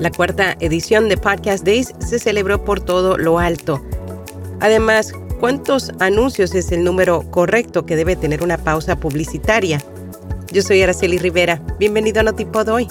La cuarta edición de Podcast Days se celebró por todo lo alto. Además, ¿cuántos anuncios es el número correcto que debe tener una pausa publicitaria? Yo soy Araceli Rivera. Bienvenido a Notipod hoy.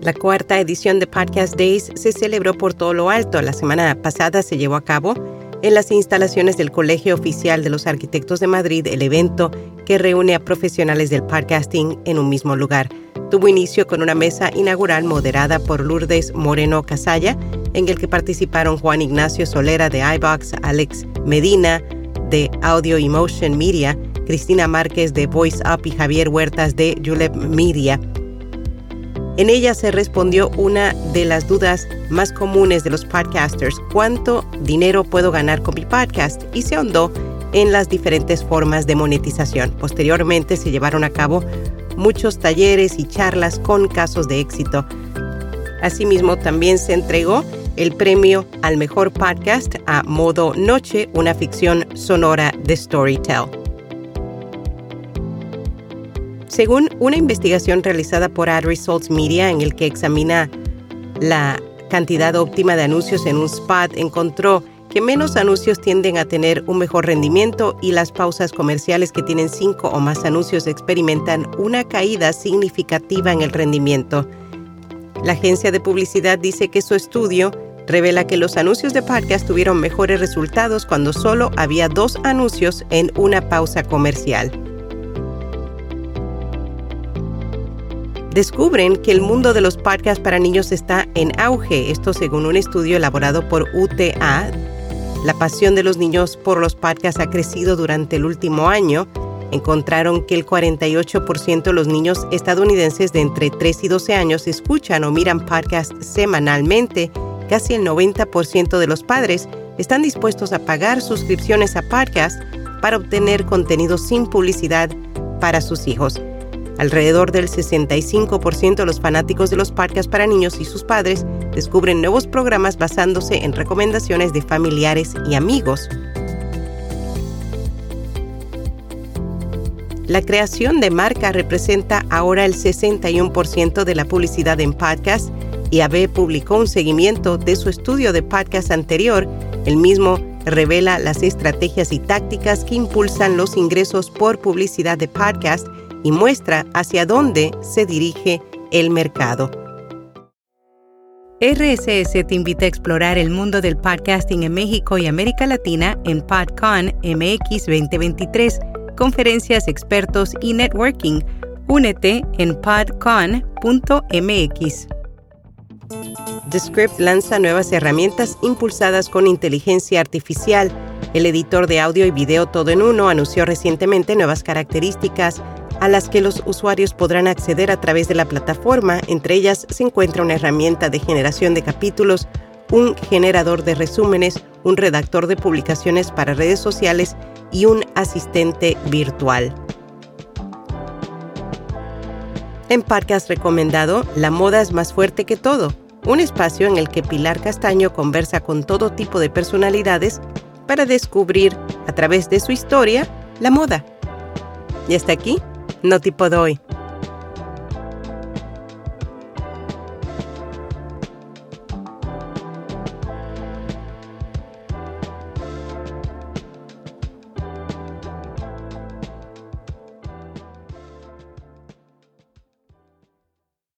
La cuarta edición de Podcast Days se celebró por todo lo alto. La semana pasada se llevó a cabo en las instalaciones del Colegio Oficial de los Arquitectos de Madrid el evento que reúne a profesionales del podcasting en un mismo lugar. Tuvo inicio con una mesa inaugural moderada por Lourdes Moreno Casalla, en el que participaron Juan Ignacio Solera de iBox, Alex Medina de Audio Emotion Media, Cristina Márquez de Voice Up y Javier Huertas de Julep Media. En ella se respondió una de las dudas más comunes de los podcasters, ¿cuánto dinero puedo ganar con mi podcast? Y se ahondó en las diferentes formas de monetización. Posteriormente se llevaron a cabo muchos talleres y charlas con casos de éxito. Asimismo, también se entregó el premio al mejor podcast a Modo Noche, una ficción sonora de Storytel. Según una investigación realizada por Ad Results Media en el que examina la cantidad óptima de anuncios en un spot, encontró que menos anuncios tienden a tener un mejor rendimiento y las pausas comerciales que tienen cinco o más anuncios experimentan una caída significativa en el rendimiento. La agencia de publicidad dice que su estudio revela que los anuncios de podcast tuvieron mejores resultados cuando solo había dos anuncios en una pausa comercial. descubren que el mundo de los podcasts para niños está en auge, esto según un estudio elaborado por UTA. La pasión de los niños por los podcasts ha crecido durante el último año. Encontraron que el 48% de los niños estadounidenses de entre 3 y 12 años escuchan o miran podcasts semanalmente. Casi el 90% de los padres están dispuestos a pagar suscripciones a podcasts para obtener contenido sin publicidad para sus hijos. Alrededor del 65% de los fanáticos de los podcasts para niños y sus padres descubren nuevos programas basándose en recomendaciones de familiares y amigos. La creación de marca representa ahora el 61% de la publicidad en podcast y AB publicó un seguimiento de su estudio de podcast anterior. El mismo revela las estrategias y tácticas que impulsan los ingresos por publicidad de podcast y muestra hacia dónde se dirige el mercado. RSS te invita a explorar el mundo del podcasting en México y América Latina en PodCon MX 2023, conferencias, expertos y networking. Únete en podcon.mx. Descript lanza nuevas herramientas impulsadas con inteligencia artificial. El editor de audio y video todo en uno anunció recientemente nuevas características a las que los usuarios podrán acceder a través de la plataforma. Entre ellas se encuentra una herramienta de generación de capítulos, un generador de resúmenes, un redactor de publicaciones para redes sociales y un asistente virtual. En Podcast Recomendado, La moda es más fuerte que todo, un espacio en el que Pilar Castaño conversa con todo tipo de personalidades para descubrir, a través de su historia, la moda. Y hasta aquí no tipo doy.